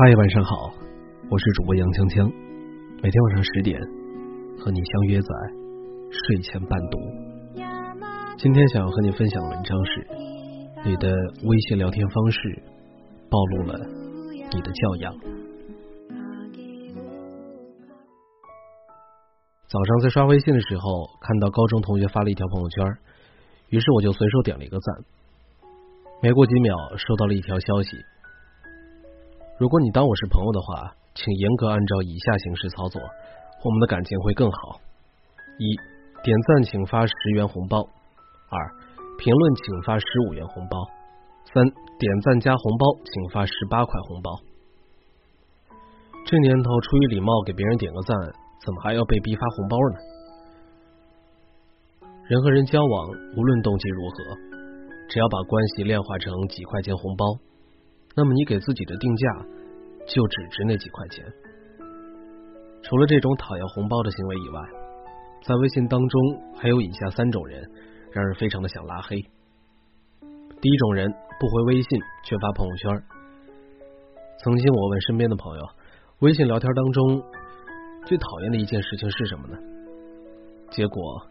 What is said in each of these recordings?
嗨，晚上好，我是主播杨锵锵，每天晚上十点和你相约在睡前伴读。今天想要和你分享的文章是：你的微信聊天方式暴露了你的教养。早上在刷微信的时候，看到高中同学发了一条朋友圈，于是我就随手点了一个赞。没过几秒，收到了一条消息。如果你当我是朋友的话，请严格按照以下形式操作，我们的感情会更好：一、点赞请发十元红包；二、评论请发十五元红包；三、点赞加红包请发十八块红包。这年头，出于礼貌给别人点个赞，怎么还要被逼发红包呢？人和人交往，无论动机如何，只要把关系炼化成几块钱红包。那么你给自己的定价就只值那几块钱。除了这种讨要红包的行为以外，在微信当中还有以下三种人，让人非常的想拉黑。第一种人不回微信却发朋友圈。曾经我问身边的朋友，微信聊天当中最讨厌的一件事情是什么呢？结果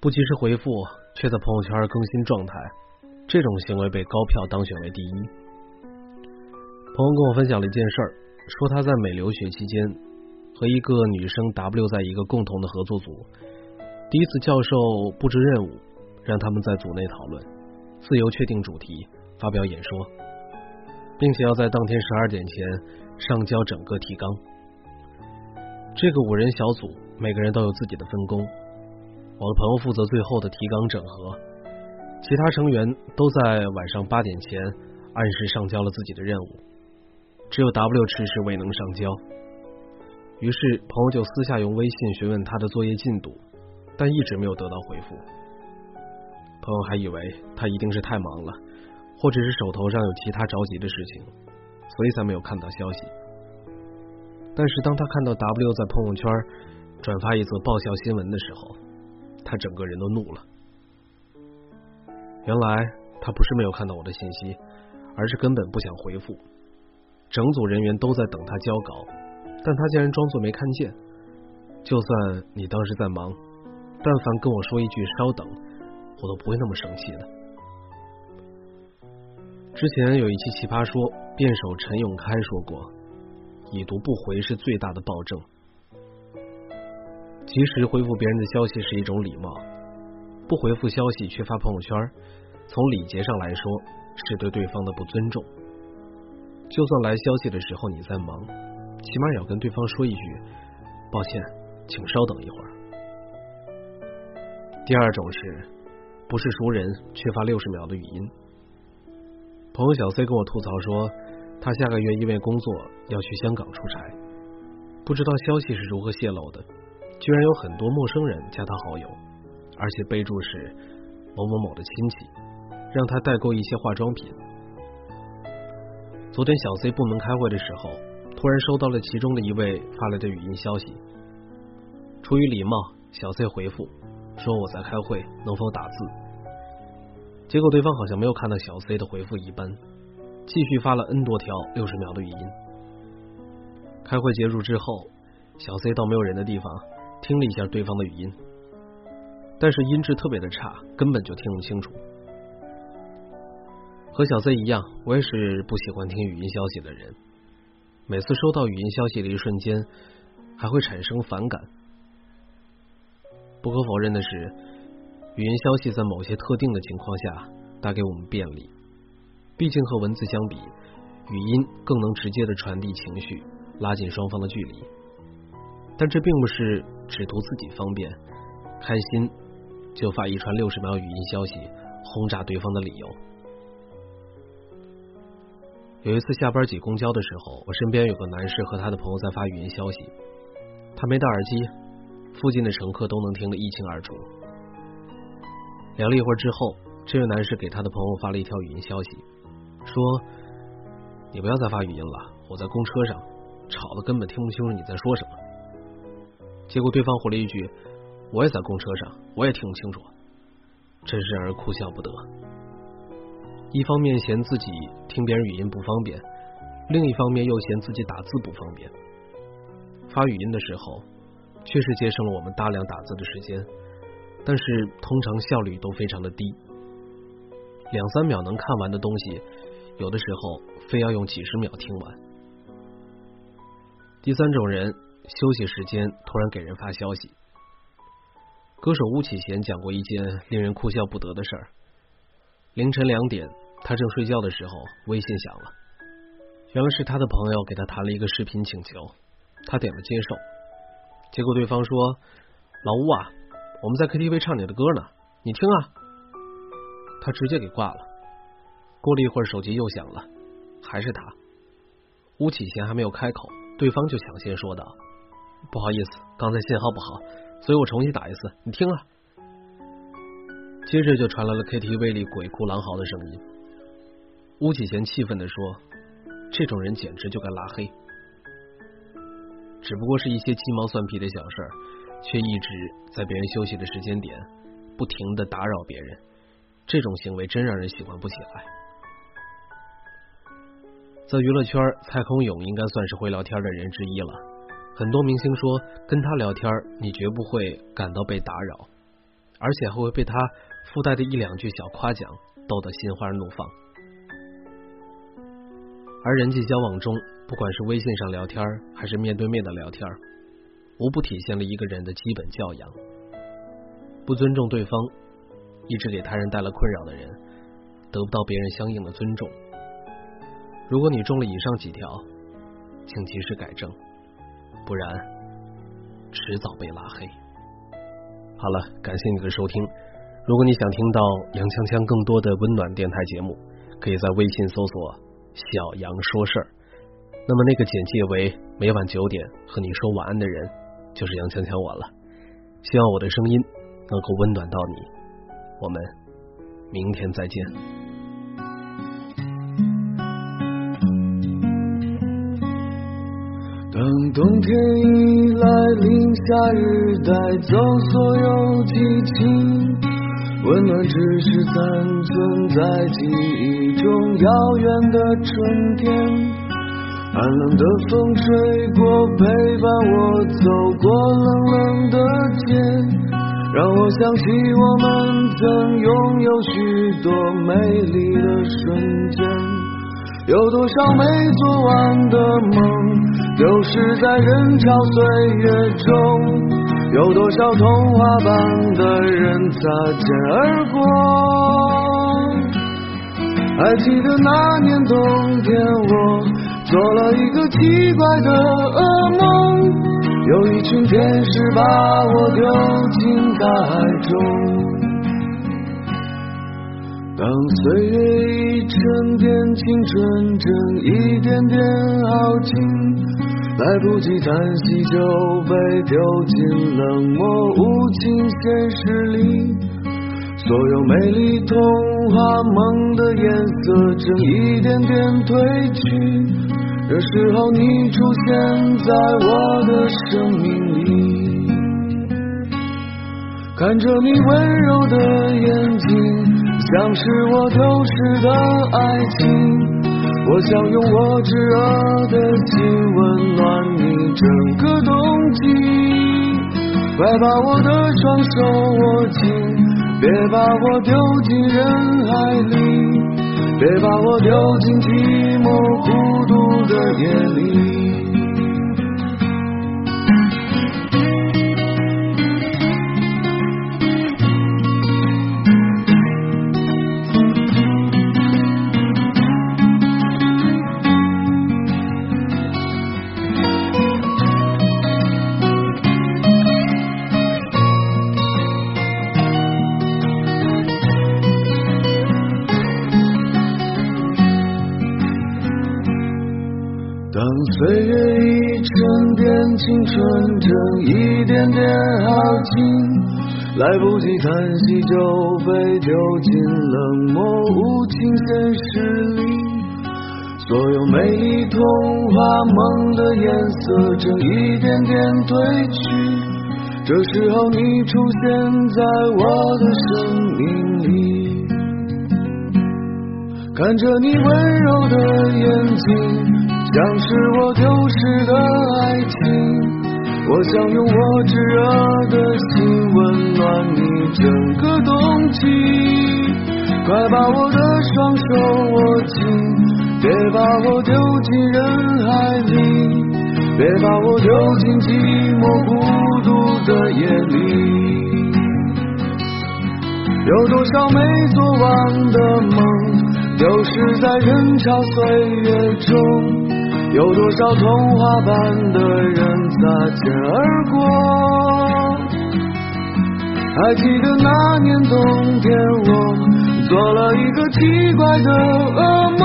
不及时回复却在朋友圈更新状态，这种行为被高票当选为第一。朋友跟我分享了一件事儿，说他在美留学期间和一个女生 W 在一个共同的合作组，第一次教授布置任务，让他们在组内讨论，自由确定主题，发表演说，并且要在当天十二点前上交整个提纲。这个五人小组每个人都有自己的分工，我的朋友负责最后的提纲整合，其他成员都在晚上八点前按时上交了自己的任务。只有 W 迟迟未能上交，于是朋友就私下用微信询问他的作业进度，但一直没有得到回复。朋友还以为他一定是太忙了，或者是手头上有其他着急的事情，所以才没有看到消息。但是当他看到 W 在朋友圈转发一则爆笑新闻的时候，他整个人都怒了。原来他不是没有看到我的信息，而是根本不想回复。整组人员都在等他交稿，但他竟然装作没看见。就算你当时在忙，但凡跟我说一句“稍等”，我都不会那么生气的。之前有一期《奇葩说》，辩手陈永开说过：“已读不回是最大的暴政。”及时回复别人的消息是一种礼貌，不回复消息却发朋友圈，从礼节上来说是对对方的不尊重。就算来消息的时候你在忙，起码也要跟对方说一句“抱歉，请稍等一会儿”。第二种是，不是熟人却发六十秒的语音。朋友小 C 跟我吐槽说，他下个月因为工作要去香港出差，不知道消息是如何泄露的，居然有很多陌生人加他好友，而且备注是某某某的亲戚，让他代购一些化妆品。昨天小 C 部门开会的时候，突然收到了其中的一位发来的语音消息。出于礼貌，小 C 回复说我在开会，能否打字？结果对方好像没有看到小 C 的回复一般，继续发了 N 多条六十秒的语音。开会结束之后，小 C 到没有人的地方听了一下对方的语音，但是音质特别的差，根本就听不清楚。和小 C 一样，我也是不喜欢听语音消息的人。每次收到语音消息的一瞬间，还会产生反感。不可否认的是，语音消息在某些特定的情况下带给我们便利。毕竟和文字相比，语音更能直接的传递情绪，拉近双方的距离。但这并不是只图自己方便、开心就发一串六十秒语音消息轰炸对方的理由。有一次下班挤公交的时候，我身边有个男士和他的朋友在发语音消息，他没戴耳机，附近的乘客都能听得一清二楚。聊了一会儿之后，这位男士给他的朋友发了一条语音消息，说：“你不要再发语音了，我在公车上，吵得根本听不清楚你在说什么。”结果对方回了一句：“我也在公车上，我也听不清楚。”真是让人哭笑不得。一方面嫌自己听别人语音不方便，另一方面又嫌自己打字不方便。发语音的时候，确实节省了我们大量打字的时间，但是通常效率都非常的低，两三秒能看完的东西，有的时候非要用几十秒听完。第三种人，休息时间突然给人发消息。歌手巫启贤讲过一件令人哭笑不得的事儿：凌晨两点，他正睡觉的时候，微信响了，原来是他的朋友给他谈了一个视频请求。他点了接受，结果对方说：“老吴啊，我们在 KTV 唱你的歌呢，你听啊。”他直接给挂了。过了一会儿，手机又响了，还是他。吴启贤还没有开口，对方就抢先说道：“不好意思，刚才信号不好，所以我重新打一次，你听啊。”接着就传来了 KTV 里鬼哭狼嚎的声音。吴启贤气愤的说：“这种人简直就该拉黑。”只不过是一些鸡毛蒜皮的小事儿，却一直在别人休息的时间点不停的打扰别人，这种行为真让人喜欢不起来。在娱乐圈，蔡康永应该算是会聊天的人之一了。很多明星说跟他聊天，你绝不会感到被打扰，而且还会被他附带的一两句小夸奖逗得心花怒放。而人际交往中，不管是微信上聊天，还是面对面的聊天，无不体现了一个人的基本教养。不尊重对方，一直给他人带来困扰的人，得不到别人相应的尊重。如果你中了以上几条，请及时改正，不然迟早被拉黑。好了，感谢你的收听。如果你想听到杨锵锵更多的温暖电台节目，可以在微信搜索。小杨说事儿，那么那个简介为每晚九点和你说晚安的人，就是杨锵锵我了。希望我的声音能够温暖到你，我们明天再见。当冬天已来临，夏日带走所有激情。温暖只是残存在记忆中遥远的春天，寒冷的风吹过，陪伴我走过冷冷的街，让我想起我们曾拥有许多美丽的瞬间，有多少没做完的梦，丢失在人潮岁月中。有多少童话般的人擦肩而过？还记得那年冬天，我做了一个奇怪的噩梦，有一群天使把我丢进大海中。当岁月已沉淀，青春正一点点耗尽。来不及叹息，就被丢进冷漠无情现实里。所有美丽童话梦的颜色正一点点褪去。这时候，你出现在我的生命里，看着你温柔的眼睛，像是我丢失的爱情。我想用我炙热的心温暖你整个冬季，快把我的双手握紧，别把我丢进人海里，别把我丢进寂寞孤独的夜里。当岁月已沉淀，青春正一点点耗尽，来不及叹息就被丢进冷漠无情现实里。所有美丽童话梦的颜色正一点点褪去，这时候你出现在我的生命里，看着你温柔的眼睛。像是我丢失的爱情。我想用我炙热的心温暖你整个冬季。快把我的双手握紧，别把我丢进人海里，别把我丢进寂寞孤独的夜里。有多少没做完的梦，丢失在人潮岁月中？有多少童话般的人擦肩而过？还记得那年冬天，我做了一个奇怪的噩梦，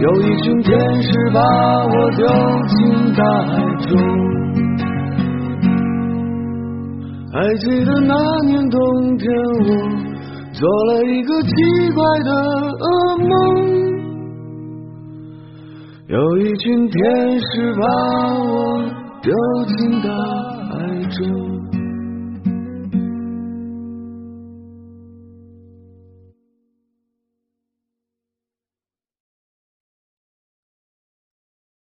有一群天使把我丢进大海中。还记得那年冬天，我做了一个奇怪的噩梦，有一群天使把我丢进大海中